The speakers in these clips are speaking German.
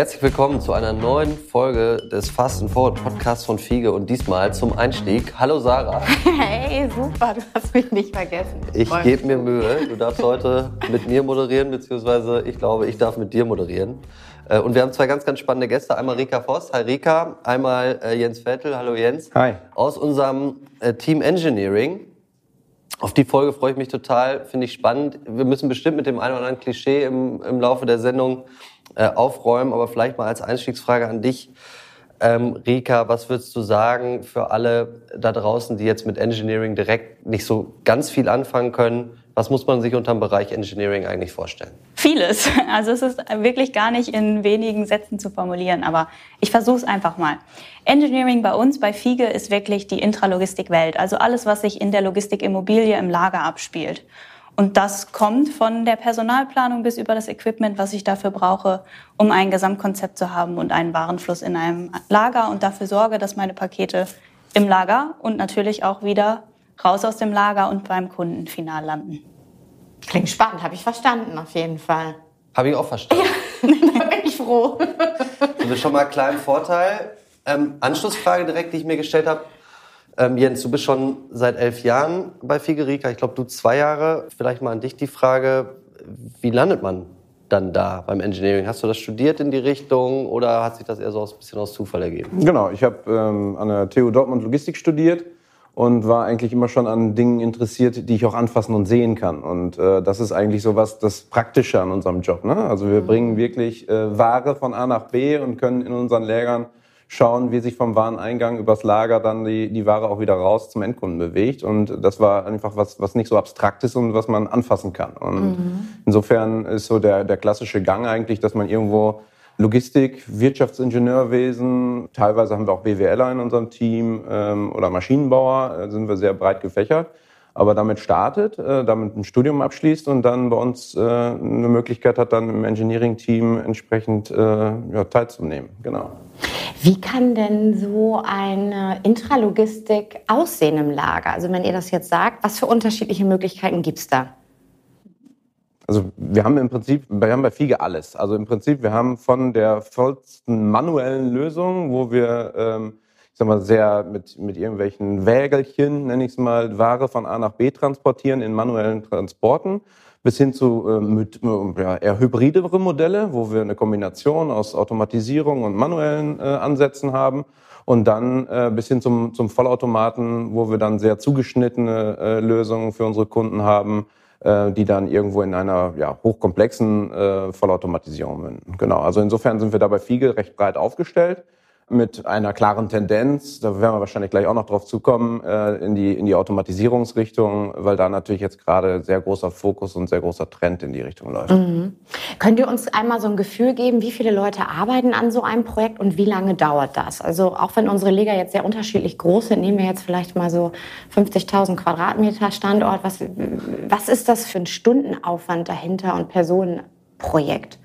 Herzlich willkommen zu einer neuen Folge des Fast and Forward Podcasts von Fiege und diesmal zum Einstieg. Hallo Sarah. Hey, super, du hast mich nicht vergessen. Ich gebe mir Mühe. Du darfst heute mit mir moderieren, beziehungsweise ich glaube, ich darf mit dir moderieren. Äh, und wir haben zwei ganz, ganz spannende Gäste. Einmal Rika Voss. Hi Rika. Einmal äh, Jens Vettel. Hallo Jens. Hi. Aus unserem äh, Team Engineering. Auf die Folge freue ich mich total, finde ich spannend. Wir müssen bestimmt mit dem einen oder anderen Klischee im, im Laufe der Sendung äh, aufräumen. Aber vielleicht mal als Einstiegsfrage an dich. Ähm, Rika, was würdest du sagen für alle da draußen, die jetzt mit Engineering direkt nicht so ganz viel anfangen können? Was muss man sich unter dem Bereich Engineering eigentlich vorstellen? Vieles. Also es ist wirklich gar nicht in wenigen Sätzen zu formulieren, aber ich versuche es einfach mal. Engineering bei uns, bei Fiege, ist wirklich die Intralogistikwelt, also alles, was sich in der Logistikimmobilie im Lager abspielt. Und das kommt von der Personalplanung bis über das Equipment, was ich dafür brauche, um ein Gesamtkonzept zu haben und einen Warenfluss in einem Lager und dafür sorge, dass meine Pakete im Lager und natürlich auch wieder raus aus dem Lager und beim Kunden final landen. Klingt spannend, habe ich verstanden auf jeden Fall. Habe ich auch verstanden. Ja, da bin ich froh. Du bist schon mal einen kleinen Vorteil. Ähm, Anschlussfrage direkt, die ich mir gestellt habe. Ähm, Jens, du bist schon seit elf Jahren bei Figerica. Ich glaube, du zwei Jahre. Vielleicht mal an dich die Frage, wie landet man dann da beim Engineering? Hast du das studiert in die Richtung oder hat sich das eher so ein bisschen aus Zufall ergeben? Genau, ich habe ähm, an der TU Dortmund Logistik studiert und war eigentlich immer schon an Dingen interessiert, die ich auch anfassen und sehen kann. Und äh, das ist eigentlich so was das Praktische an unserem Job. Ne? Also wir bringen wirklich äh, Ware von A nach B und können in unseren Lägern schauen, wie sich vom Wareneingang übers Lager dann die, die Ware auch wieder raus zum Endkunden bewegt. Und das war einfach was, was nicht so abstrakt ist und was man anfassen kann. Und mhm. insofern ist so der, der klassische Gang eigentlich, dass man irgendwo Logistik, Wirtschaftsingenieurwesen, teilweise haben wir auch BWLer in unserem Team ähm, oder Maschinenbauer, äh, sind wir sehr breit gefächert aber damit startet, äh, damit ein Studium abschließt und dann bei uns äh, eine Möglichkeit hat, dann im Engineering-Team entsprechend äh, ja, teilzunehmen. Genau. Wie kann denn so eine Intralogistik aussehen im Lager? Also wenn ihr das jetzt sagt, was für unterschiedliche Möglichkeiten gibt es da? Also wir haben im Prinzip, wir haben bei Fiege alles. Also im Prinzip, wir haben von der vollsten manuellen Lösung, wo wir ähm, sag mal, sehr mit, mit irgendwelchen Wägelchen, nenne ich es mal, Ware von A nach B transportieren in manuellen Transporten, bis hin zu äh, mit, ja, eher hybridere Modelle, wo wir eine Kombination aus Automatisierung und manuellen äh, Ansätzen haben. Und dann äh, bis hin zum, zum Vollautomaten, wo wir dann sehr zugeschnittene äh, Lösungen für unsere Kunden haben, äh, die dann irgendwo in einer ja, hochkomplexen äh, Vollautomatisierung münden. Genau, also insofern sind wir da bei Fiege recht breit aufgestellt mit einer klaren Tendenz, da werden wir wahrscheinlich gleich auch noch drauf zukommen, äh, in die, in die Automatisierungsrichtung, weil da natürlich jetzt gerade sehr großer Fokus und sehr großer Trend in die Richtung läuft. Mhm. Könnt ihr uns einmal so ein Gefühl geben, wie viele Leute arbeiten an so einem Projekt und wie lange dauert das? Also auch wenn unsere Liga jetzt sehr unterschiedlich groß sind, nehmen wir jetzt vielleicht mal so 50.000 Quadratmeter Standort. Was, was ist das für ein Stundenaufwand dahinter und Personenprojekt?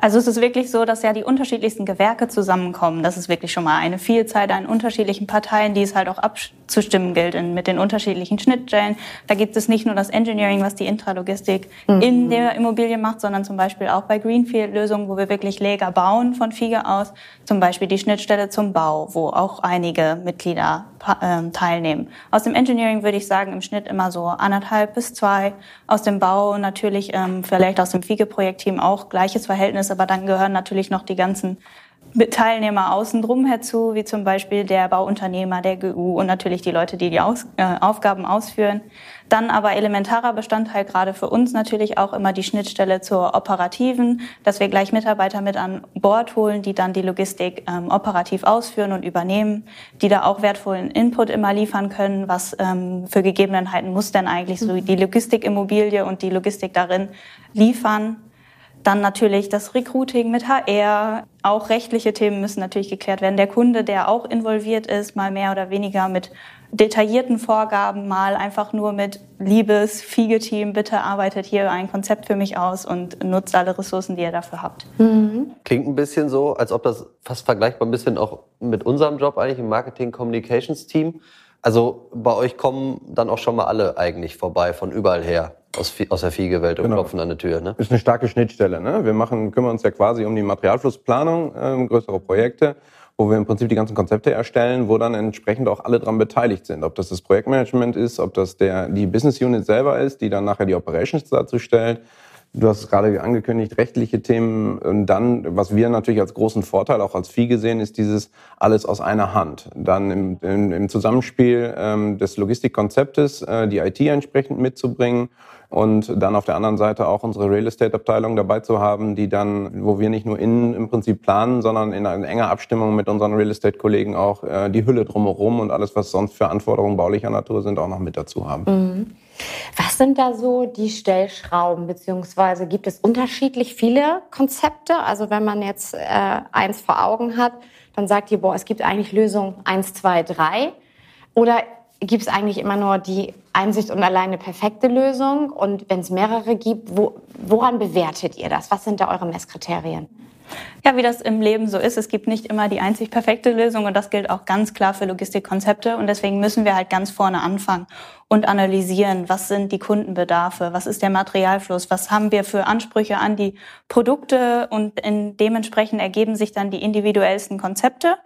Also es ist wirklich so, dass ja die unterschiedlichsten Gewerke zusammenkommen. Das ist wirklich schon mal eine Vielzahl an unterschiedlichen Parteien, die es halt auch abzustimmen gilt in, mit den unterschiedlichen Schnittstellen. Da gibt es nicht nur das Engineering, was die Intralogistik mhm. in der Immobilie macht, sondern zum Beispiel auch bei Greenfield-Lösungen, wo wir wirklich Lager bauen von Fiege aus. Zum Beispiel die Schnittstelle zum Bau, wo auch einige Mitglieder teilnehmen. Aus dem Engineering würde ich sagen, im Schnitt immer so anderthalb bis zwei. Aus dem Bau natürlich ähm, vielleicht aus dem Fiege-Projektteam auch gleiches Verhältnis aber dann gehören natürlich noch die ganzen Teilnehmer außen drum herzu, wie zum Beispiel der Bauunternehmer, der GU und natürlich die Leute, die die Aus äh, Aufgaben ausführen. Dann aber elementarer Bestandteil gerade für uns natürlich auch immer die Schnittstelle zur operativen, dass wir gleich Mitarbeiter mit an Bord holen, die dann die Logistik ähm, operativ ausführen und übernehmen, die da auch wertvollen Input immer liefern können, was ähm, für Gegebenheiten muss denn eigentlich so die Logistikimmobilie und die Logistik darin liefern dann natürlich das Recruiting mit HR. Auch rechtliche Themen müssen natürlich geklärt werden. Der Kunde, der auch involviert ist, mal mehr oder weniger mit detaillierten Vorgaben, mal einfach nur mit liebes Fiege-Team, bitte arbeitet hier ein Konzept für mich aus und nutzt alle Ressourcen, die ihr dafür habt. Mhm. Klingt ein bisschen so, als ob das fast vergleichbar ein bisschen auch mit unserem Job eigentlich im Marketing-Communications-Team. Also bei euch kommen dann auch schon mal alle eigentlich vorbei, von überall her. Aus, aus der Fiege-Welt und genau. klopfen an der Tür. Ne? Ist eine starke Schnittstelle. Ne? Wir machen, kümmern uns ja quasi um die Materialflussplanung, äh, größere Projekte wo wir im Prinzip die ganzen Konzepte erstellen, wo dann entsprechend auch alle dran beteiligt sind. Ob das das Projektmanagement ist, ob das der, die Business Unit selber ist, die dann nachher die Operations dazu stellt. Du hast es gerade angekündigt, rechtliche Themen. Und dann, was wir natürlich als großen Vorteil, auch als Vieh gesehen, ist dieses alles aus einer Hand. Dann im, im, im Zusammenspiel ähm, des Logistikkonzeptes äh, die IT entsprechend mitzubringen und dann auf der anderen Seite auch unsere Real Estate Abteilung dabei zu haben, die dann, wo wir nicht nur innen im Prinzip planen, sondern in enger Abstimmung mit unseren Real Estate Kollegen auch äh, die Hülle drumherum und alles, was sonst für Anforderungen baulicher Natur sind, auch noch mit dazu haben. Mhm. Was sind da so die Stellschrauben, beziehungsweise gibt es unterschiedlich viele Konzepte? Also wenn man jetzt äh, eins vor Augen hat, dann sagt ihr, boah, es gibt eigentlich Lösung eins, zwei, drei. Oder gibt es eigentlich immer nur die Einsicht und alleine perfekte Lösung? Und wenn es mehrere gibt, wo, woran bewertet ihr das? Was sind da eure Messkriterien? Ja, wie das im Leben so ist, es gibt nicht immer die einzig perfekte Lösung und das gilt auch ganz klar für Logistikkonzepte und deswegen müssen wir halt ganz vorne anfangen und analysieren, was sind die Kundenbedarfe, was ist der Materialfluss, was haben wir für Ansprüche an die Produkte und in dementsprechend ergeben sich dann die individuellsten Konzepte.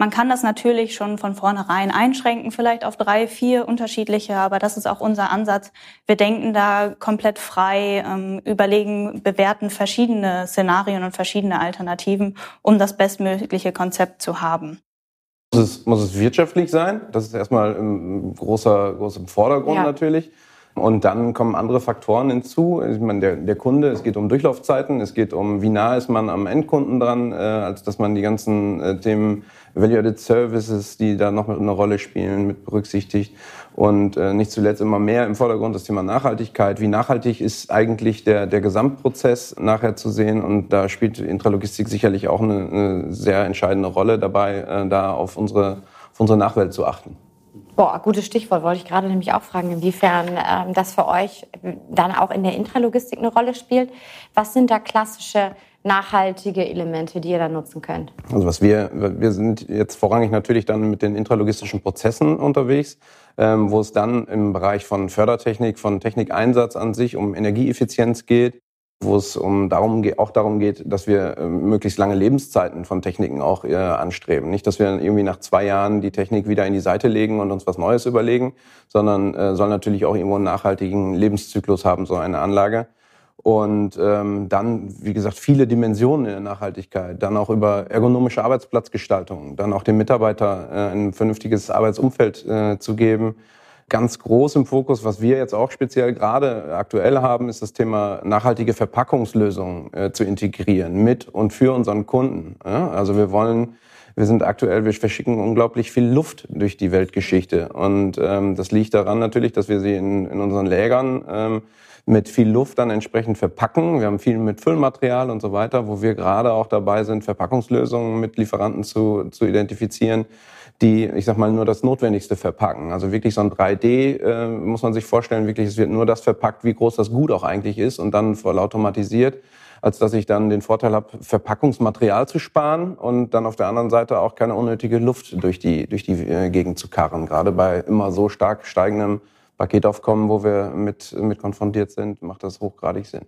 Man kann das natürlich schon von vornherein einschränken, vielleicht auf drei, vier unterschiedliche, aber das ist auch unser Ansatz. Wir denken da komplett frei, ähm, überlegen, bewerten verschiedene Szenarien und verschiedene Alternativen, um das bestmögliche Konzept zu haben. Muss es, muss es wirtschaftlich sein? Das ist erstmal ein großer, großer Vordergrund ja. natürlich. Und dann kommen andere Faktoren hinzu. Ich meine, der, der Kunde, es geht um Durchlaufzeiten, es geht um, wie nah ist man am Endkunden dran, äh, als dass man die ganzen äh, Themen Value-Added Services, die da noch eine Rolle spielen, mit berücksichtigt. Und äh, nicht zuletzt immer mehr im Vordergrund das Thema Nachhaltigkeit. Wie nachhaltig ist eigentlich der, der Gesamtprozess nachher zu sehen? Und da spielt Intralogistik sicherlich auch eine, eine sehr entscheidende Rolle dabei, äh, da auf unsere, auf unsere Nachwelt zu achten. Boah, gutes Stichwort, wollte ich gerade nämlich auch fragen, inwiefern ähm, das für euch dann auch in der Intralogistik eine Rolle spielt. Was sind da klassische nachhaltige Elemente, die ihr da nutzen könnt? Also was wir, wir sind jetzt vorrangig natürlich dann mit den intralogistischen Prozessen unterwegs, ähm, wo es dann im Bereich von Fördertechnik, von Technikeinsatz an sich um Energieeffizienz geht wo es um darum auch darum geht, dass wir äh, möglichst lange Lebenszeiten von Techniken auch äh, anstreben. Nicht, dass wir irgendwie nach zwei Jahren die Technik wieder in die Seite legen und uns was Neues überlegen, sondern äh, soll natürlich auch irgendwo einen nachhaltigen Lebenszyklus haben, so eine Anlage. Und ähm, dann, wie gesagt, viele Dimensionen in der Nachhaltigkeit. Dann auch über ergonomische Arbeitsplatzgestaltung, dann auch dem Mitarbeiter äh, ein vernünftiges Arbeitsumfeld äh, zu geben Ganz groß im Fokus, was wir jetzt auch speziell gerade aktuell haben, ist das Thema nachhaltige Verpackungslösungen äh, zu integrieren mit und für unseren Kunden. Ja? Also wir wollen wir sind aktuell, wir verschicken unglaublich viel Luft durch die Weltgeschichte. Und ähm, das liegt daran natürlich, dass wir sie in, in unseren Lägern ähm, mit viel Luft dann entsprechend verpacken. Wir haben viel mit Füllmaterial und so weiter, wo wir gerade auch dabei sind, Verpackungslösungen mit Lieferanten zu, zu identifizieren, die, ich sag mal, nur das Notwendigste verpacken. Also wirklich so ein 3D äh, muss man sich vorstellen, wirklich, es wird nur das verpackt, wie groß das Gut auch eigentlich ist und dann voll automatisiert, als dass ich dann den Vorteil habe, Verpackungsmaterial zu sparen und dann auf der anderen Seite auch keine unnötige Luft durch die, durch die äh, Gegend zu karren. Gerade bei immer so stark steigendem Paketaufkommen, wo wir mit, mit konfrontiert sind, macht das hochgradig Sinn.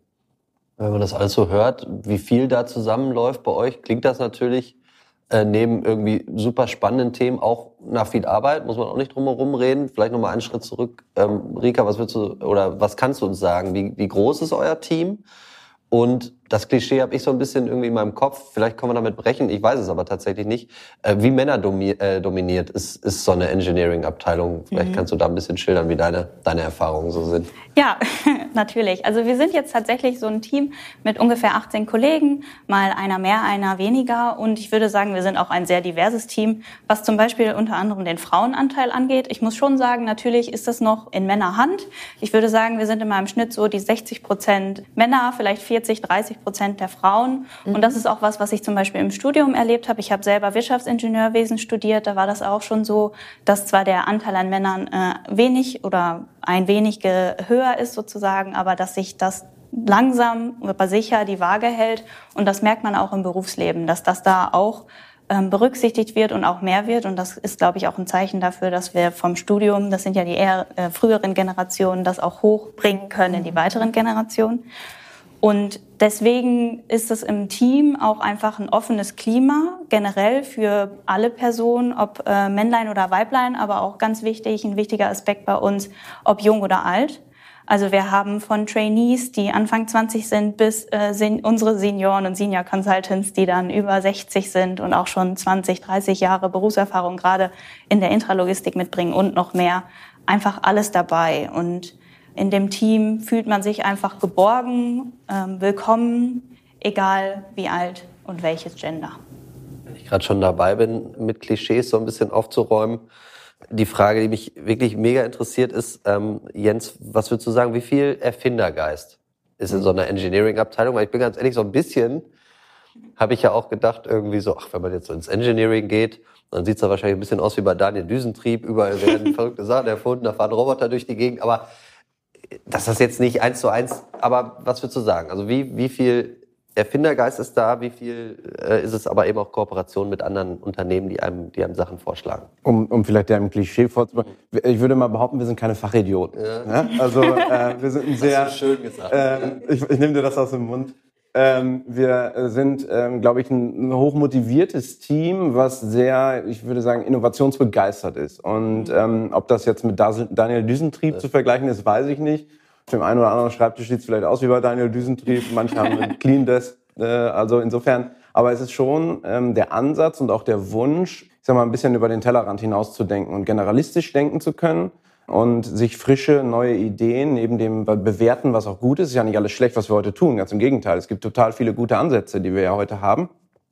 Wenn man das alles so hört, wie viel da zusammenläuft bei euch, klingt das natürlich äh, neben irgendwie super spannenden Themen auch nach viel Arbeit, muss man auch nicht drum herum reden. Vielleicht nochmal einen Schritt zurück. Ähm, Rika, was würdest du oder was kannst du uns sagen? Wie, wie groß ist euer Team? Und das Klischee habe ich so ein bisschen irgendwie in meinem Kopf. Vielleicht können wir damit brechen. Ich weiß es aber tatsächlich nicht. Äh, wie Männer domi äh, dominiert ist, ist so eine Engineering-Abteilung. Vielleicht mhm. kannst du da ein bisschen schildern, wie deine, deine Erfahrungen so sind. Ja, natürlich. Also wir sind jetzt tatsächlich so ein Team mit ungefähr 18 Kollegen, mal einer mehr, einer weniger. Und ich würde sagen, wir sind auch ein sehr diverses Team, was zum Beispiel unter anderem den Frauenanteil angeht. Ich muss schon sagen, natürlich ist das noch in Männerhand. Ich würde sagen, wir sind in meinem Schnitt so die 60 Prozent Männer, vielleicht 40, 30 Prozent der Frauen. Mhm. Und das ist auch was, was ich zum Beispiel im Studium erlebt habe. Ich habe selber Wirtschaftsingenieurwesen studiert. Da war das auch schon so, dass zwar der Anteil an Männern äh, wenig oder ein wenig höher ist sozusagen, aber dass sich das langsam, aber sicher die Waage hält. Und das merkt man auch im Berufsleben, dass das da auch ähm, berücksichtigt wird und auch mehr wird. Und das ist, glaube ich, auch ein Zeichen dafür, dass wir vom Studium, das sind ja die eher äh, früheren Generationen, das auch hochbringen können in die weiteren Generationen. Und deswegen ist es im Team auch einfach ein offenes Klima generell für alle Personen, ob äh, Männlein oder Weiblein, aber auch ganz wichtig, ein wichtiger Aspekt bei uns, ob jung oder alt. Also wir haben von Trainees, die Anfang 20 sind, bis äh, sen unsere Senioren und Senior Consultants, die dann über 60 sind und auch schon 20, 30 Jahre Berufserfahrung gerade in der Intralogistik mitbringen und noch mehr. Einfach alles dabei. Und in dem Team fühlt man sich einfach geborgen, ähm, willkommen, egal wie alt und welches Gender. Wenn ich gerade schon dabei bin, mit Klischees so ein bisschen aufzuräumen, die Frage, die mich wirklich mega interessiert, ist, ähm, Jens, was würdest du sagen, wie viel Erfindergeist ist in so einer Engineering-Abteilung? Weil ich bin ganz ehrlich, so ein bisschen habe ich ja auch gedacht, irgendwie so, ach, wenn man jetzt so ins Engineering geht, dann sieht's da wahrscheinlich ein bisschen aus wie bei Daniel Düsentrieb, überall werden verrückte Sachen erfunden, da fahren Roboter durch die Gegend, aber das ist jetzt nicht eins zu eins, aber was würdest du sagen? Also wie, wie viel Erfindergeist ist da, wie viel äh, ist es aber eben auch Kooperation mit anderen Unternehmen, die einem, die einem Sachen vorschlagen? Um, um vielleicht dem Klischee vorzubereiten, ich würde mal behaupten, wir sind keine Fachidioten. Ja. Ja? Also äh, wir sind ein sehr... Das schön gesagt. Äh, ich, ich nehme dir das aus dem Mund. Ähm, wir sind, ähm, glaube ich, ein hochmotiviertes Team, was sehr, ich würde sagen, innovationsbegeistert ist. Und mhm. ähm, ob das jetzt mit Daniel Düsentrieb ja. zu vergleichen ist, weiß ich nicht. Auf dem einen oder anderen Schreibtisch sieht es vielleicht aus wie bei Daniel Düsentrieb. Manche haben einen Clean Desk. Äh, also insofern, aber es ist schon ähm, der Ansatz und auch der Wunsch, ich sag mal, ein bisschen über den Tellerrand hinauszudenken und generalistisch denken zu können und sich frische, neue Ideen neben dem bewerten, was auch gut ist. Ist ja nicht alles schlecht, was wir heute tun. Ganz im Gegenteil. Es gibt total viele gute Ansätze, die wir ja heute haben.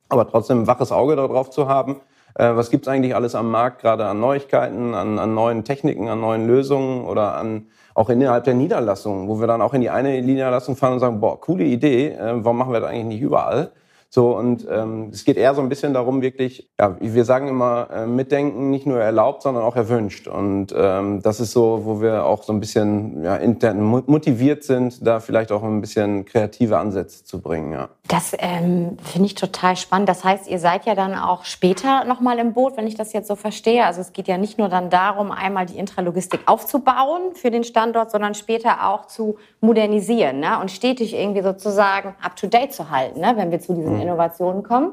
Aber trotzdem ein waches Auge darauf zu haben, äh, was gibt's eigentlich alles am Markt, gerade an Neuigkeiten, an, an neuen Techniken, an neuen Lösungen oder an auch innerhalb der Niederlassungen, wo wir dann auch in die eine Niederlassung fahren und sagen, boah, coole Idee, äh, warum machen wir das eigentlich nicht überall? So, und ähm, es geht eher so ein bisschen darum, wirklich, ja, wir sagen immer, äh, mitdenken nicht nur erlaubt, sondern auch erwünscht. Und ähm, das ist so, wo wir auch so ein bisschen ja, intern motiviert sind, da vielleicht auch ein bisschen kreative Ansätze zu bringen. Ja. Das ähm, finde ich total spannend. Das heißt, ihr seid ja dann auch später nochmal im Boot, wenn ich das jetzt so verstehe. Also es geht ja nicht nur dann darum, einmal die Intralogistik aufzubauen für den Standort, sondern später auch zu modernisieren ne? und stetig irgendwie sozusagen up-to-date zu halten, ne? wenn wir zu diesen Innovationen kommen.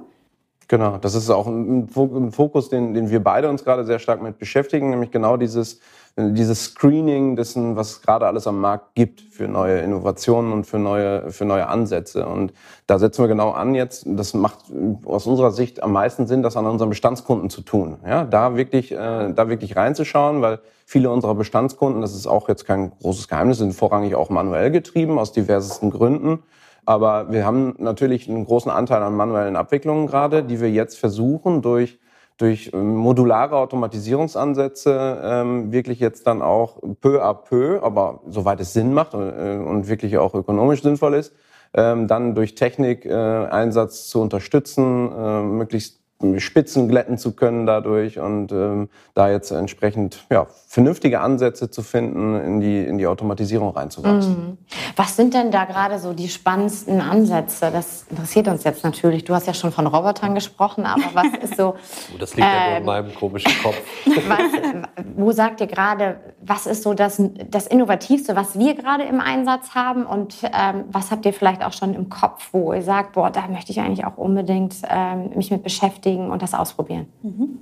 Genau, das ist auch ein Fokus, den, den wir beide uns gerade sehr stark mit beschäftigen, nämlich genau dieses, dieses Screening dessen, was es gerade alles am Markt gibt für neue Innovationen und für neue, für neue Ansätze. Und da setzen wir genau an jetzt. Das macht aus unserer Sicht am meisten Sinn, das an unseren Bestandskunden zu tun. Ja, da wirklich, äh, da wirklich reinzuschauen, weil viele unserer Bestandskunden, das ist auch jetzt kein großes Geheimnis, sind vorrangig auch manuell getrieben aus diversesten Gründen. Aber wir haben natürlich einen großen Anteil an manuellen Abwicklungen gerade, die wir jetzt versuchen durch durch ähm, modulare Automatisierungsansätze ähm, wirklich jetzt dann auch peu à peu, aber soweit es Sinn macht und, äh, und wirklich auch ökonomisch sinnvoll ist, ähm, dann durch Technik äh, Einsatz zu unterstützen, äh, möglichst Spitzen glätten zu können dadurch und ähm, da jetzt entsprechend ja, vernünftige Ansätze zu finden, in die, in die Automatisierung reinzuwachsen. Mhm. Was sind denn da gerade so die spannendsten Ansätze? Das interessiert uns jetzt natürlich. Du hast ja schon von Robotern gesprochen, aber was ist so... Oh, das liegt ähm, ja nur in ähm, meinem komischen Kopf. Was, wo sagt ihr gerade, was ist so das, das Innovativste, was wir gerade im Einsatz haben und ähm, was habt ihr vielleicht auch schon im Kopf, wo ihr sagt, boah, da möchte ich eigentlich auch unbedingt ähm, mich mit beschäftigen? Beschäftigen und das ausprobieren. Mhm.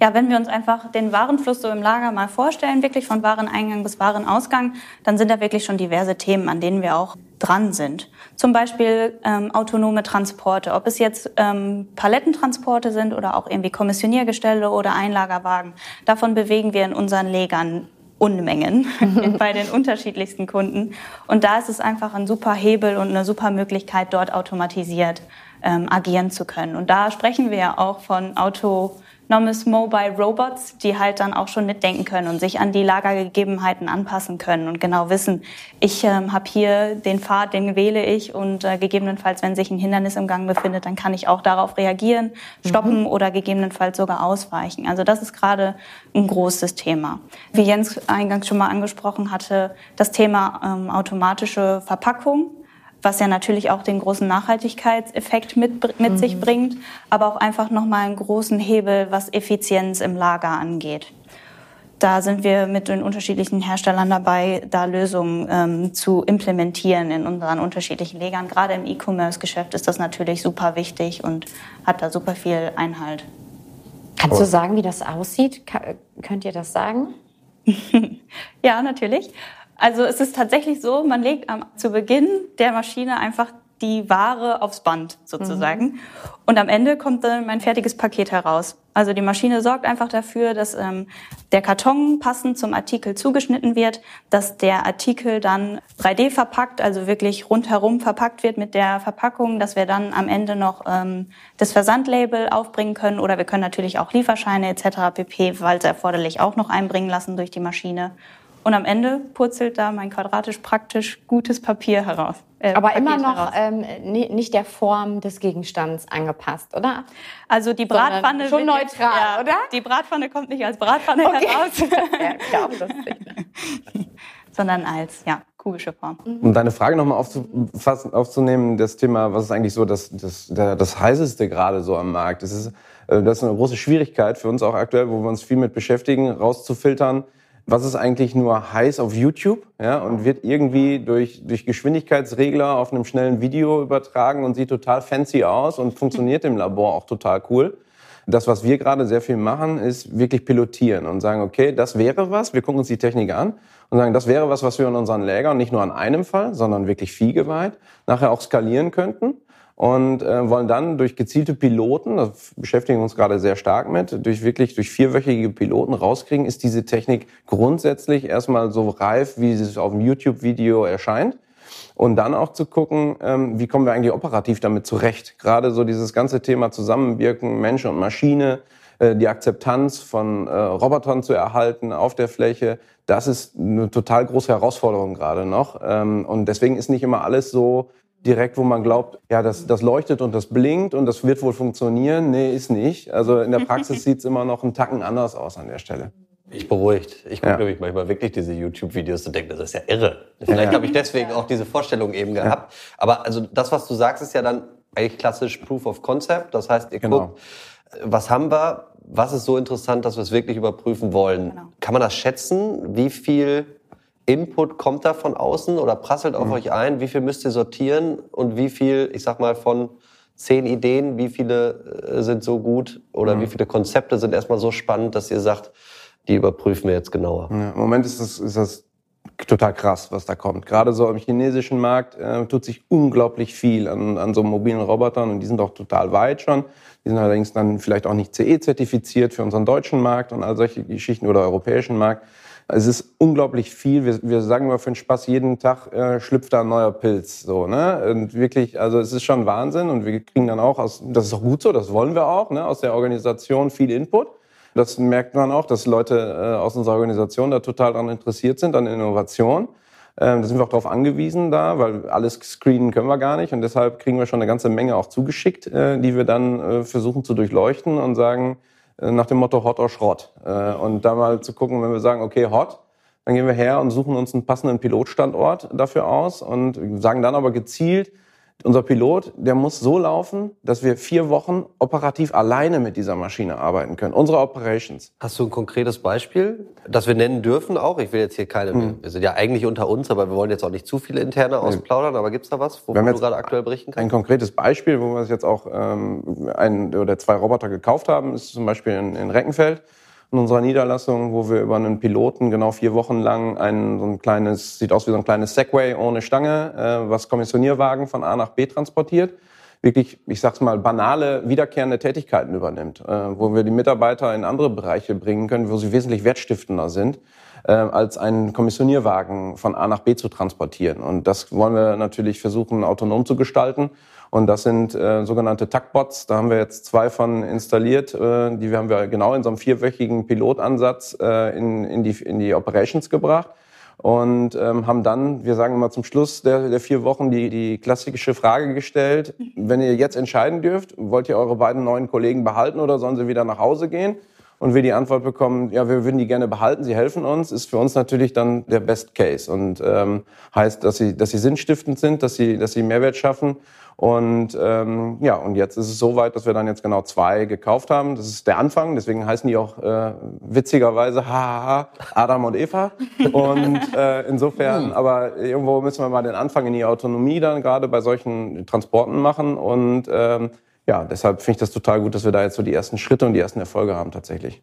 Ja, wenn wir uns einfach den Warenfluss so im Lager mal vorstellen, wirklich von Wareneingang bis Warenausgang, dann sind da wirklich schon diverse Themen, an denen wir auch dran sind. Zum Beispiel ähm, autonome Transporte, ob es jetzt ähm, Palettentransporte sind oder auch irgendwie Kommissioniergestelle oder Einlagerwagen. Davon bewegen wir in unseren Legern Unmengen bei den unterschiedlichsten Kunden. Und da ist es einfach ein super Hebel und eine super Möglichkeit, dort automatisiert ähm, agieren zu können. Und da sprechen wir ja auch von Autonomous Mobile Robots, die halt dann auch schon mitdenken können und sich an die Lagergegebenheiten anpassen können und genau wissen, ich ähm, habe hier den Pfad, den wähle ich und äh, gegebenenfalls, wenn sich ein Hindernis im Gang befindet, dann kann ich auch darauf reagieren, stoppen mhm. oder gegebenenfalls sogar ausweichen. Also das ist gerade ein großes Thema. Wie Jens eingangs schon mal angesprochen hatte, das Thema ähm, automatische Verpackung was ja natürlich auch den großen Nachhaltigkeitseffekt mit, mit mhm. sich bringt, aber auch einfach nochmal einen großen Hebel, was Effizienz im Lager angeht. Da sind wir mit den unterschiedlichen Herstellern dabei, da Lösungen ähm, zu implementieren in unseren unterschiedlichen Legern. Gerade im E-Commerce-Geschäft ist das natürlich super wichtig und hat da super viel Einhalt. Kannst du sagen, wie das aussieht? könnt ihr das sagen? ja, natürlich. Also es ist tatsächlich so, man legt am, zu Beginn der Maschine einfach die Ware aufs Band sozusagen. Mhm. Und am Ende kommt dann mein fertiges Paket heraus. Also die Maschine sorgt einfach dafür, dass ähm, der Karton passend zum Artikel zugeschnitten wird, dass der Artikel dann 3D verpackt, also wirklich rundherum verpackt wird mit der Verpackung, dass wir dann am Ende noch ähm, das Versandlabel aufbringen können oder wir können natürlich auch Lieferscheine etc. pp, falls erforderlich, auch noch einbringen lassen durch die Maschine. Und am Ende purzelt da mein quadratisch praktisch gutes Papier heraus. Äh, Aber Paket immer noch ähm, nicht der Form des Gegenstands angepasst, oder? Also die Bratpfanne schon neutral, ja, oder? Die Bratpfanne kommt nicht als Bratpfanne okay. heraus, ja, klar, sondern als ja kubische Form. Mhm. Um deine Frage nochmal aufzufassen, aufzunehmen, das Thema, was ist eigentlich so das, das, das, das heißeste gerade so am Markt? Das ist, äh, das ist eine große Schwierigkeit für uns auch aktuell, wo wir uns viel mit beschäftigen, rauszufiltern was ist eigentlich nur heiß auf YouTube ja, und wird irgendwie durch, durch Geschwindigkeitsregler auf einem schnellen Video übertragen und sieht total fancy aus und funktioniert im Labor auch total cool. Das, was wir gerade sehr viel machen, ist wirklich pilotieren und sagen, okay, das wäre was, wir gucken uns die Technik an und sagen, das wäre was, was wir in unseren Lägern nicht nur an einem Fall, sondern wirklich viehgeweiht nachher auch skalieren könnten und äh, wollen dann durch gezielte Piloten, das beschäftigen wir uns gerade sehr stark mit, durch wirklich durch vierwöchige Piloten rauskriegen, ist diese Technik grundsätzlich erstmal so reif, wie es auf dem YouTube-Video erscheint. Und dann auch zu gucken, ähm, wie kommen wir eigentlich operativ damit zurecht. Gerade so dieses ganze Thema Zusammenwirken, Mensch und Maschine, äh, die Akzeptanz von äh, Robotern zu erhalten auf der Fläche, das ist eine total große Herausforderung gerade noch. Ähm, und deswegen ist nicht immer alles so direkt, wo man glaubt, ja, das, das leuchtet und das blinkt und das wird wohl funktionieren. Nee, ist nicht. Also in der Praxis sieht es immer noch einen Tacken anders aus an der Stelle. Ich beruhigt. Ich gucke ja. nämlich manchmal wirklich diese YouTube-Videos und denke, das ist ja irre. Vielleicht ja. habe ich deswegen auch diese Vorstellung eben gehabt. Ja. Aber also das, was du sagst, ist ja dann eigentlich klassisch Proof of Concept. Das heißt, ihr genau. guckt, was haben wir, was ist so interessant, dass wir es wirklich überprüfen wollen. Genau. Kann man das schätzen? Wie viel Input kommt da von außen oder prasselt auf mhm. euch ein? Wie viel müsst ihr sortieren und wie viel, ich sag mal, von zehn Ideen, wie viele äh, sind so gut oder mhm. wie viele Konzepte sind erstmal so spannend, dass ihr sagt, die überprüfen wir jetzt genauer? Ja, Im Moment ist das, ist das total krass, was da kommt. Gerade so im chinesischen Markt äh, tut sich unglaublich viel an, an so mobilen Robotern und die sind auch total weit schon. Die sind allerdings dann vielleicht auch nicht CE-zertifiziert für unseren deutschen Markt und all solche Geschichten oder europäischen Markt. Es ist unglaublich viel. Wir, wir sagen immer für den Spaß, jeden Tag äh, schlüpft da ein neuer Pilz. So, ne? Und wirklich, also es ist schon Wahnsinn und wir kriegen dann auch, aus, das ist auch gut so, das wollen wir auch, ne? aus der Organisation viel Input. Das merkt man auch, dass Leute äh, aus unserer Organisation da total daran interessiert sind, an Innovation. Ähm, da sind wir auch darauf angewiesen da, weil alles screenen können wir gar nicht und deshalb kriegen wir schon eine ganze Menge auch zugeschickt, äh, die wir dann äh, versuchen zu durchleuchten und sagen, nach dem Motto Hot or Schrott. Äh, und da mal zu gucken, wenn wir sagen, okay, Hot, dann gehen wir her und suchen uns einen passenden Pilotstandort dafür aus und sagen dann aber gezielt, unser Pilot, der muss so laufen, dass wir vier Wochen operativ alleine mit dieser Maschine arbeiten können. Unsere Operations. Hast du ein konkretes Beispiel, das wir nennen dürfen auch? Ich will jetzt hier keine, hm. wir sind ja eigentlich unter uns, aber wir wollen jetzt auch nicht zu viele interne ausplaudern. Aber gibt's da was, wovon du gerade aktuell berichten kannst? Ein konkretes Beispiel, wo wir jetzt auch ähm, ein oder zwei Roboter gekauft haben, ist zum Beispiel in, in Reckenfeld in unserer Niederlassung, wo wir über einen Piloten genau vier Wochen lang ein so ein kleines, sieht aus wie so ein kleines Segway ohne Stange, äh, was Kommissionierwagen von A nach B transportiert, wirklich, ich sag's mal, banale, wiederkehrende Tätigkeiten übernimmt, äh, wo wir die Mitarbeiter in andere Bereiche bringen können, wo sie wesentlich wertstiftender sind, äh, als einen Kommissionierwagen von A nach B zu transportieren. Und das wollen wir natürlich versuchen, autonom zu gestalten und das sind äh, sogenannte Taktbots. Da haben wir jetzt zwei von installiert. Äh, die haben wir genau in so einem vierwöchigen Pilotansatz äh, in, in, die, in die Operations gebracht. Und ähm, haben dann, wir sagen immer zum Schluss der, der vier Wochen, die, die klassische Frage gestellt, wenn ihr jetzt entscheiden dürft, wollt ihr eure beiden neuen Kollegen behalten oder sollen sie wieder nach Hause gehen? und wir die Antwort bekommen, ja, wir würden die gerne behalten, sie helfen uns, ist für uns natürlich dann der Best Case und ähm, heißt, dass sie, dass sie sinnstiftend sind, dass sie, dass sie Mehrwert schaffen und ähm, ja, und jetzt ist es so weit, dass wir dann jetzt genau zwei gekauft haben. Das ist der Anfang, deswegen heißen die auch äh, witzigerweise hahaha, Adam und Eva. Und äh, insofern, aber irgendwo müssen wir mal den Anfang in die Autonomie dann gerade bei solchen Transporten machen. Und ähm, ja, deshalb finde ich das total gut, dass wir da jetzt so die ersten Schritte und die ersten Erfolge haben tatsächlich.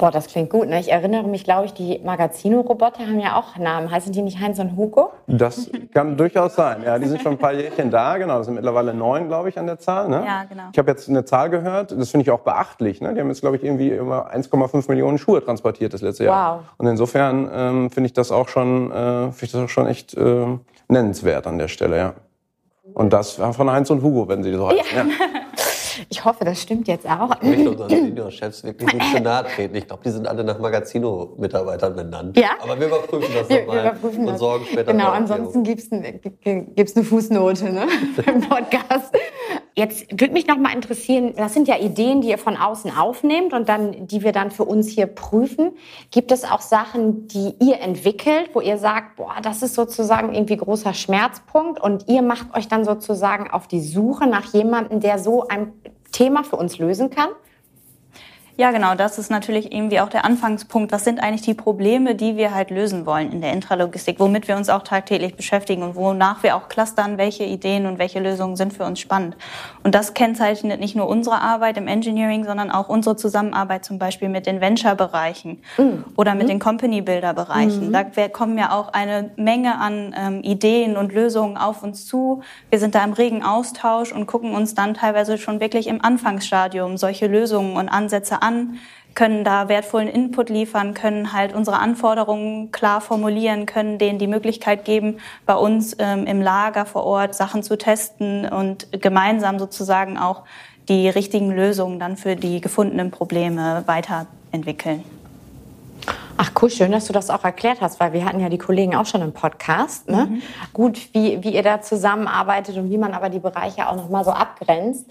Boah, das klingt gut. Ne? Ich erinnere mich, glaube ich, die Magazino-Roboter haben ja auch Namen. Heißen die nicht Heinz und Hugo? Das kann durchaus sein. Ja, die sind schon ein paar Jährchen da. Genau, das sind mittlerweile neun, glaube ich, an der Zahl. Ne? Ja, genau. Ich habe jetzt eine Zahl gehört. Das finde ich auch beachtlich. Ne? Die haben jetzt, glaube ich, irgendwie immer 1,5 Millionen Schuhe transportiert das letzte Jahr. Wow. Und insofern ähm, finde ich das auch schon, äh, finde ich das auch schon echt äh, nennenswert an der Stelle. Ja. Und das von Heinz und Hugo, wenn sie so heißen. Ja. Ich hoffe, das stimmt jetzt auch. Ich möchte unseren Senior-Chefs wirklich nicht zu nahe treten. Ich glaube, die sind alle nach Magazino-Mitarbeitern benannt. Ja. Aber wir überprüfen das Wir, wir nochmal überprüfen und sorgen später Genau, ansonsten gibt's ein, gibt's eine Fußnote ne? im Podcast. Jetzt würde mich noch mal interessieren, das sind ja Ideen, die ihr von außen aufnehmt und dann, die wir dann für uns hier prüfen. Gibt es auch Sachen, die ihr entwickelt, wo ihr sagt, boah, das ist sozusagen irgendwie großer Schmerzpunkt und ihr macht euch dann sozusagen auf die Suche nach jemandem, der so ein Thema für uns lösen kann? Ja, genau, das ist natürlich irgendwie auch der Anfangspunkt. Was sind eigentlich die Probleme, die wir halt lösen wollen in der Intralogistik, womit wir uns auch tagtäglich beschäftigen und wonach wir auch clustern, welche Ideen und welche Lösungen sind für uns spannend. Und das kennzeichnet nicht nur unsere Arbeit im Engineering, sondern auch unsere Zusammenarbeit zum Beispiel mit den Venture-Bereichen oder mit den Company-Builder-Bereichen. Da wir- kommen ja auch eine Menge an ähm, Ideen und Lösungen auf uns zu. Wir sind da im regen Austausch und gucken uns dann teilweise schon wirklich im Anfangsstadium solche Lösungen und Ansätze an, können da wertvollen Input liefern, können halt unsere Anforderungen klar formulieren, können denen die Möglichkeit geben, bei uns ähm, im Lager vor Ort Sachen zu testen und gemeinsam sozusagen auch die richtigen Lösungen dann für die gefundenen Probleme weiterentwickeln. Ach cool, schön, dass du das auch erklärt hast, weil wir hatten ja die Kollegen auch schon im Podcast. Ne? Gut, wie, wie ihr da zusammenarbeitet und wie man aber die Bereiche auch nochmal so abgrenzt.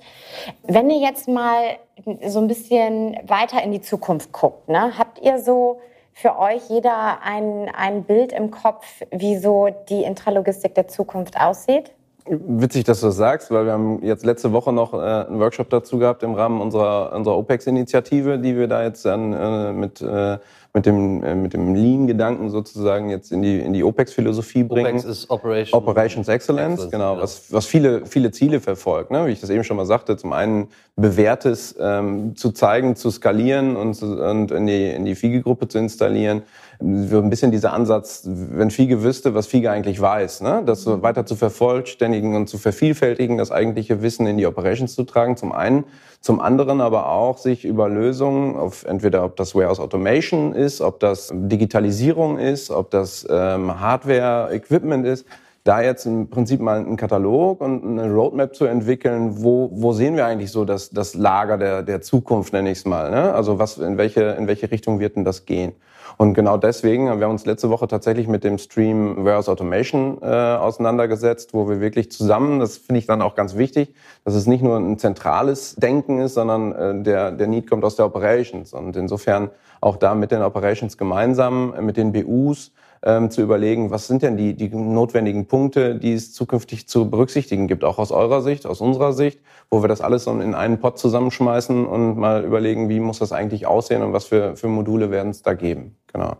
Wenn ihr jetzt mal so ein bisschen weiter in die Zukunft guckt, ne? habt ihr so für euch jeder ein, ein Bild im Kopf, wie so die Intralogistik der Zukunft aussieht? Witzig, dass du das sagst, weil wir haben jetzt letzte Woche noch äh, einen Workshop dazu gehabt im Rahmen unserer, unserer OPEX-Initiative, die wir da jetzt dann äh, mit, äh, mit dem, äh, mit dem Lean-Gedanken sozusagen jetzt in die, in die OPEX-Philosophie bringen. OPEX ist Operation. Operations Excellence, Excellence, genau, ja. was, was viele, viele Ziele verfolgt. Ne? Wie ich das eben schon mal sagte, zum einen bewährtes ähm, zu zeigen, zu skalieren und, und in die, in die FIGE-Gruppe zu installieren. So ein bisschen dieser Ansatz, wenn FIGE wüsste, was FIGE eigentlich weiß, ne? das so weiter zu vervollständigen und zu vervielfältigen, das eigentliche Wissen in die Operations zu tragen, zum einen. Zum anderen aber auch sich über Lösungen, auf entweder ob das Warehouse Automation ist, ob das Digitalisierung ist, ob das ähm, Hardware, Equipment ist, da jetzt im Prinzip mal einen Katalog und eine Roadmap zu entwickeln, wo, wo sehen wir eigentlich so das, das Lager der, der Zukunft, nenne ich es mal. Ne? Also was, in, welche, in welche Richtung wird denn das gehen? Und genau deswegen haben wir uns letzte Woche tatsächlich mit dem Stream Warehouse Automation äh, auseinandergesetzt, wo wir wirklich zusammen, das finde ich dann auch ganz wichtig, dass es nicht nur ein zentrales Denken ist, sondern äh, der, der Need kommt aus der Operations. Und insofern auch da mit den Operations gemeinsam, äh, mit den BUs, ähm, zu überlegen, was sind denn die, die notwendigen Punkte, die es zukünftig zu berücksichtigen gibt, auch aus eurer Sicht, aus unserer Sicht, wo wir das alles in einen Pot zusammenschmeißen und mal überlegen, wie muss das eigentlich aussehen und was für, für Module werden es da geben. Genau.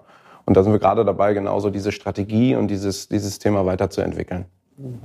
Und da sind wir gerade dabei, genauso diese Strategie und dieses, dieses Thema weiterzuentwickeln.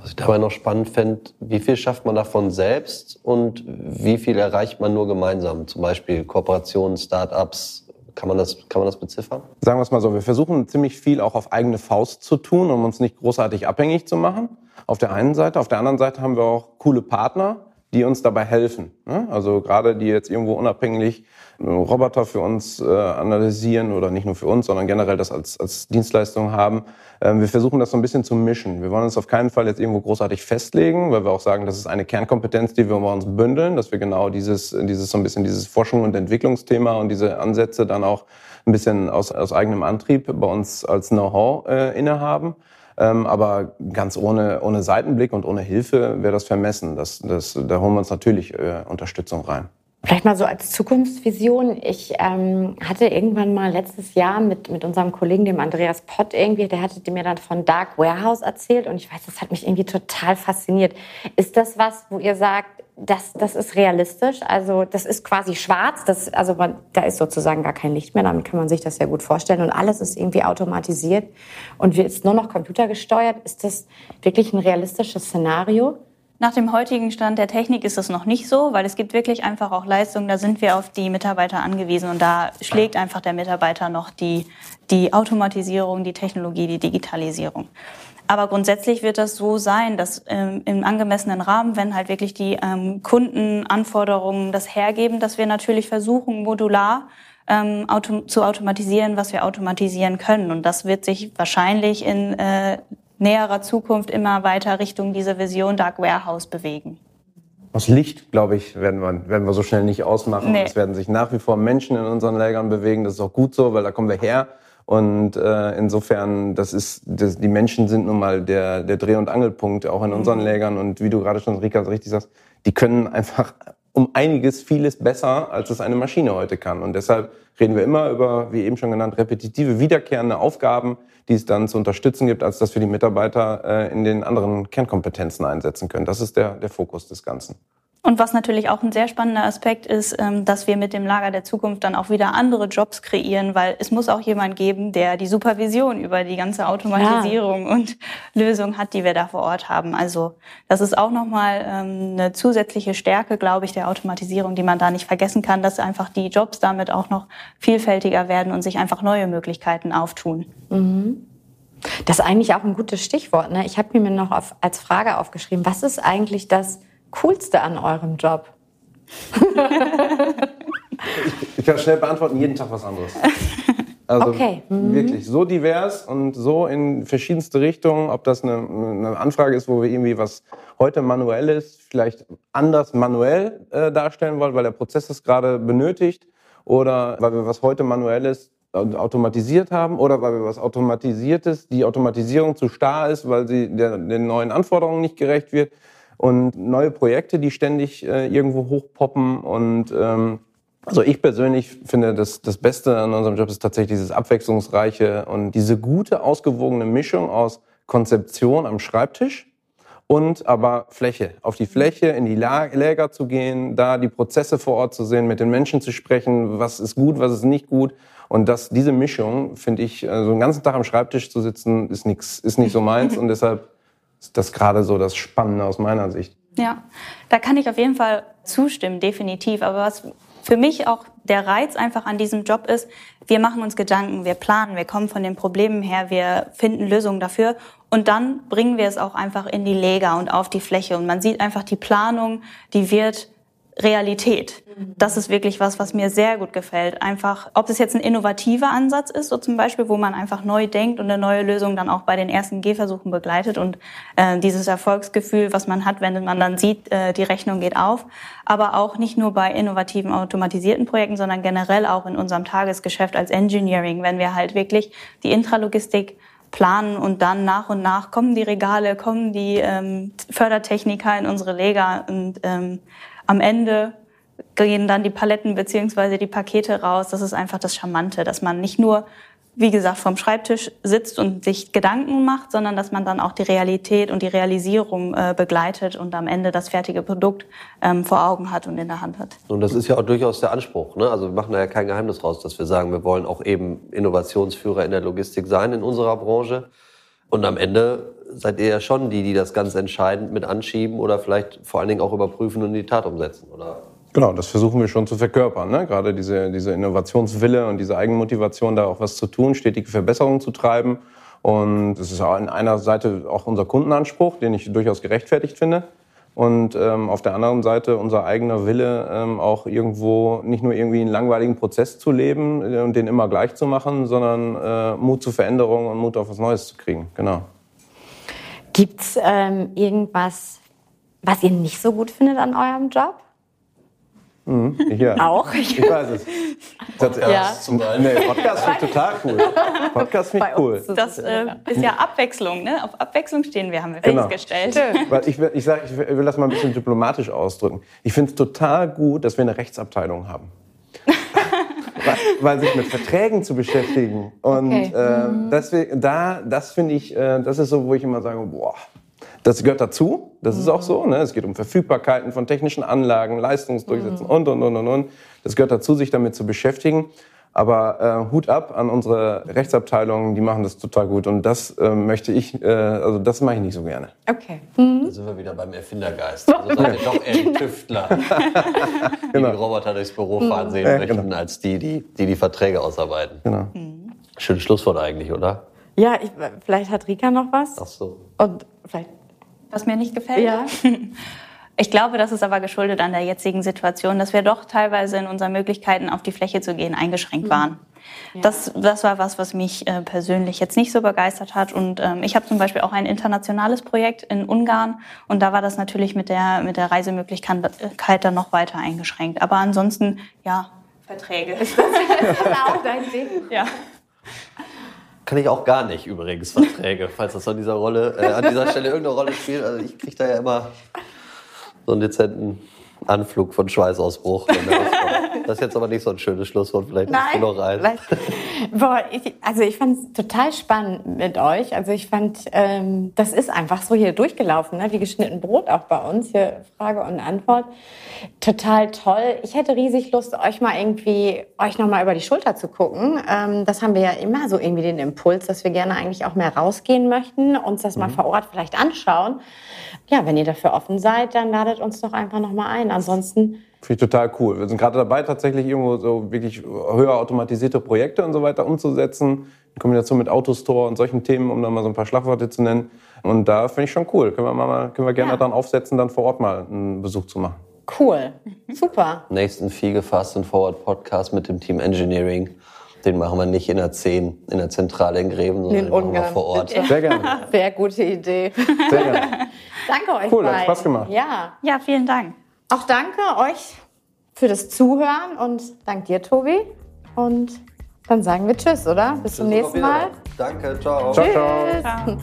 Was ich dabei noch spannend fände, wie viel schafft man davon selbst und wie viel erreicht man nur gemeinsam? Zum Beispiel Kooperationen, Startups. Kann man das, kann man das beziffern? Sagen wir es mal so, wir versuchen ziemlich viel auch auf eigene Faust zu tun, um uns nicht großartig abhängig zu machen. Auf der einen Seite. Auf der anderen Seite haben wir auch coole Partner, die uns dabei helfen. ne? Also gerade die jetzt irgendwo unabhängig äh, Roboter für uns äh, analysieren oder nicht nur für uns, sondern generell das als, als Dienstleistung haben. Ähm, wir versuchen das so ein bisschen zu mischen. Wir wollen uns auf keinen Fall jetzt irgendwo großartig festlegen, weil wir auch sagen, das ist eine Kernkompetenz, die wir bei uns bündeln, dass wir genau dieses, dieses so ein bisschen dieses Forschung und Entwicklungsthema und diese Ansätze dann auch ein bisschen aus, aus eigenem Antrieb bei uns als Know-how äh, innehaben. Ähm, aber ganz ohne, ohne Seitenblick und ohne Hilfe wäre das vermessen. Das, das, da holen wir uns natürlich äh, Unterstützung rein. Vielleicht mal so als Zukunftsvision. Ich ähm, hatte irgendwann mal letztes Jahr mit, mit unserem Kollegen, dem Andreas Pott, irgendwie, der hatte mir dann von Dark Warehouse erzählt und ich weiß, das hat mich irgendwie total fasziniert. Ist das was, wo ihr sagt, das, das ist realistisch? Also das ist quasi schwarz, das, also man, da ist sozusagen gar kein Licht mehr, damit kann man sich das sehr gut vorstellen und alles ist irgendwie automatisiert und wird nur noch computergesteuert. Ist das wirklich ein realistisches Szenario? Nach dem heutigen Stand der Technik ist das noch nicht so, weil es gibt wirklich einfach auch Leistungen, da sind wir auf die Mitarbeiter angewiesen und da schlägt einfach der Mitarbeiter noch die, die Automatisierung, die Technologie, die Digitalisierung. Aber grundsätzlich wird das so sein, dass ähm, im angemessenen Rahmen, wenn halt wirklich die ähm, Kundenanforderungen das hergeben, dass wir natürlich versuchen, modular ähm, auto zu automatisieren, was wir automatisieren können. Und das wird sich wahrscheinlich in äh, näherer Zukunft immer weiter Richtung diese Vision Dark Warehouse bewegen. Das Licht, glaube ich, werden wir, werden wir so schnell nicht ausmachen. Nee. Es werden sich nach wie vor Menschen in unseren Lägern bewegen. Das ist auch gut so, weil da kommen wir her. Und äh, insofern, das ist, das, die Menschen sind nun mal der, der Dreh- und Angelpunkt auch in unseren mhm. Lägern. Und wie du gerade schon, Rika, richtig sagst, die können einfach um einiges, vieles besser, als es eine Maschine heute kann. Und deshalb reden wir immer über, wie eben schon genannt, repetitive, wiederkehrende Aufgaben, die es dann zu unterstützen gibt, als dass wir die Mitarbeiter äh, in den anderen Kernkompetenzen einsetzen können. Das ist der, der Fokus des Ganzen. Und was natürlich auch ein sehr spannender Aspekt ist, ähm, dass wir mit dem Lager der Zukunft dann auch wieder andere Jobs kreieren, weil es muss auch jemand geben, der die Supervision über die ganze Automatisierung ja. und Lösung hat, die wir da vor Ort haben. Also das ist auch nochmal ähm, eine zusätzliche Stärke, glaube ich, der Automatisierung, die man da nicht vergessen kann, dass einfach die Jobs damit auch noch vielfältiger werden und sich einfach neue Möglichkeiten auftun. Mhm. Das ist eigentlich auch ein gutes Stichwort. Ne? Ich habe mir noch auf, als Frage aufgeschrieben, was ist eigentlich das Coolste an eurem Job? ich, ich kann schnell beantworten, jeden Tag was anderes. Also okay. mhm. wirklich so divers und so in verschiedenste Richtungen, ob das eine, eine, Anfrage ist, wo wir irgendwie was heute manuell ist, vielleicht anders manuell äh, darstellen wollen, weil der Prozess es gerade benötigt, oder weil wir was heute manuell ist, automatisiert haben oder weil wir was automatisiertes, die Automatisierung zu starr ist, weil sie der, den neuen Anforderungen nicht gerecht wird und neue Projekte, die ständig äh, irgendwo hochpoppen und ähm, also ich persönlich finde, dass das Beste an unserem Job ist tatsächlich dieses abwechslungsreiche und diese gute, ausgewogene Mischung aus Konzeption am Schreibtisch und aber Fläche. Auf die Fläche, in die Läger zu gehen, da die Prozesse vor Ort zu sehen, mit den Menschen zu sprechen, was ist gut, was ist nicht gut. Und das, diese Mischung, finde ich, so also einen ganzen Tag am Schreibtisch zu sitzen, ist nichts, ist nicht so meins. Und deshalb ist das gerade so das Spannende aus meiner Sicht. Ja, da kann ich auf jeden Fall zustimmen, definitiv. Aber was für mich auch der Reiz einfach an diesem Job ist, wir machen uns Gedanken, wir planen, wir kommen von den Problemen her, wir finden Lösungen dafür und dann bringen wir es auch einfach in die Lega und auf die Fläche und man sieht einfach die Planung, die wird Realität. Das ist wirklich was, was mir sehr gut gefällt. Einfach, ob es jetzt ein innovativer Ansatz ist, so zum Beispiel, wo man einfach neu denkt und eine neue Lösung dann auch bei den ersten Gehversuchen begleitet und äh, dieses Erfolgsgefühl, was man hat, wenn man dann sieht, äh, die Rechnung geht auf. Aber auch nicht nur bei innovativen, automatisierten Projekten, sondern generell auch in unserem Tagesgeschäft als Engineering, wenn wir halt wirklich die Intralogistik planen und dann nach und nach kommen die Regale, kommen die ähm, Fördertechniker in unsere Lega und ähm, am Ende gehen dann die Paletten beziehungsweise die Pakete raus. Das ist einfach das Charmante, dass man nicht nur, wie gesagt, vom Schreibtisch sitzt und sich Gedanken macht, sondern dass man dann auch die Realität und die Realisierung äh, begleitet und am Ende das fertige Produkt ähm, vor Augen hat und in der Hand hat. Und das ist ja auch durchaus der Anspruch. Ne? Also wir machen da ja kein Geheimnis raus, dass wir sagen, wir wollen auch eben Innovationsführer in der Logistik sein in unserer Branche. Und am Ende seid ihr ja schon die, die das ganz entscheidend mit anschieben oder vielleicht vor allen Dingen auch überprüfen und in die Tat umsetzen, oder? Genau, das versuchen wir schon zu verkörpern. Ne? Gerade diese, diese Innovationswille und diese Eigenmotivation, da auch was zu tun, stetige Verbesserungen zu treiben. Und das ist an einer Seite auch unser Kundenanspruch, den ich durchaus gerechtfertigt finde. Und ähm, auf der anderen Seite unser eigener Wille, ähm, auch irgendwo nicht nur irgendwie einen langweiligen Prozess zu leben äh, und den immer gleich zu machen, sondern äh, Mut zu Veränderungen und Mut auf was Neues zu kriegen. Genau. Gibt's ähm, irgendwas, was ihr nicht so gut findet an eurem Job? Mhm. Hier. Auch? Ich weiß es. Das, Ja. zum Beispiel. Nee, Podcast finde ich total cool. Podcast finde ich cool. Das äh, ist ja Abwechslung, ne? Auf Abwechslung stehen wir, haben wir Genau. festgestellt. Weil ich will, ich, sag, ich will das mal ein bisschen diplomatisch ausdrücken. Ich finde es total gut, dass wir eine Rechtsabteilung haben. Weil, sich mit Verträgen zu beschäftigen. Und Okay. äh, deswegen, da, das finde ich, äh, das ist so, wo ich immer sage, boah, das gehört dazu. Das ist auch so. Ne? Es geht um Verfügbarkeiten von technischen Anlagen, Leistungsdurchsetzen und, und, und, und, und. Das gehört dazu, sich damit zu beschäftigen. Aber äh, Hut ab an unsere Rechtsabteilungen, die machen das total gut. Und das äh, möchte ich, äh, also das mache ich nicht so gerne. Okay. Da sind wir wieder beim Erfindergeist. Also seid ihr doch eher die Tüftler, die Genau. die Roboter durchs Büro fahren sehen Ja, möchten, genau. als die, die, die die Verträge ausarbeiten. Genau. Schönes Schlusswort eigentlich, oder? Ja, ich, vielleicht hat Rika noch was. Ach so. Und vielleicht. Was mir nicht gefällt? Ja. Ich glaube, das ist aber geschuldet an der jetzigen Situation, dass wir doch teilweise in unseren Möglichkeiten, auf die Fläche zu gehen, eingeschränkt waren. Das, das war was, was mich äh, persönlich jetzt nicht so begeistert hat. Und ähm, ich habe zum Beispiel auch ein internationales Projekt in Ungarn und da war das natürlich mit der, mit der Reisemöglichkeit dann noch weiter eingeschränkt. Aber ansonsten, ja, Verträge. auch dein Ding. ja. Kann ich auch gar nicht übrigens Verträge, falls das an dieser Rolle, äh, an dieser Stelle irgendeine Rolle spielt. Also ich kriege da ja immer so einen dezenten Anflug von Schweißausbruch. Das ist jetzt aber nicht so ein schönes Schlusswort. Vielleicht hast du noch eins. Vielleicht- Boah, ich, also ich fand es total spannend mit euch. Also ich fand, ähm, das ist einfach so hier durchgelaufen, ne? wie geschnitten Brot auch bei uns, hier Frage und Antwort. Total toll. Ich hätte riesig Lust, euch mal irgendwie, euch noch mal über die Schulter zu gucken. Ähm, das haben wir ja immer so irgendwie den Impuls, dass wir gerne eigentlich auch mehr rausgehen möchten, uns das mal vor Ort vielleicht anschauen. Ja, wenn ihr dafür offen seid, dann ladet uns doch einfach noch mal ein. Ansonsten Finde ich total cool. Wir sind gerade dabei, tatsächlich irgendwo so wirklich höher automatisierte Projekte und so weiter umzusetzen. In Kombination mit Autostore und solchen Themen, um da mal so ein paar Schlagworte zu nennen. Und da finde ich schon cool. Können wir, mal, können wir gerne Ja. dran aufsetzen, dann vor Ort mal einen Besuch zu machen. cool. Super. Nächsten Fiege Fast and Forward Podcast mit dem Team Engineering. Den machen wir nicht in der 10, in der Zentrale in Greven, sondern In den machen wir vor Ort. Sehr gerne. Sehr gute Idee. Sehr gerne. Danke euch Cool, hat beiden. Spaß gemacht. Ja. ja, vielen Dank. Auch danke euch für das Zuhören und dank dir, Tobi. Und dann sagen wir Tschüss, oder? Bis zum nächsten Mal. Danke, ciao. Ciao, ciao. Ciao.